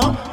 now.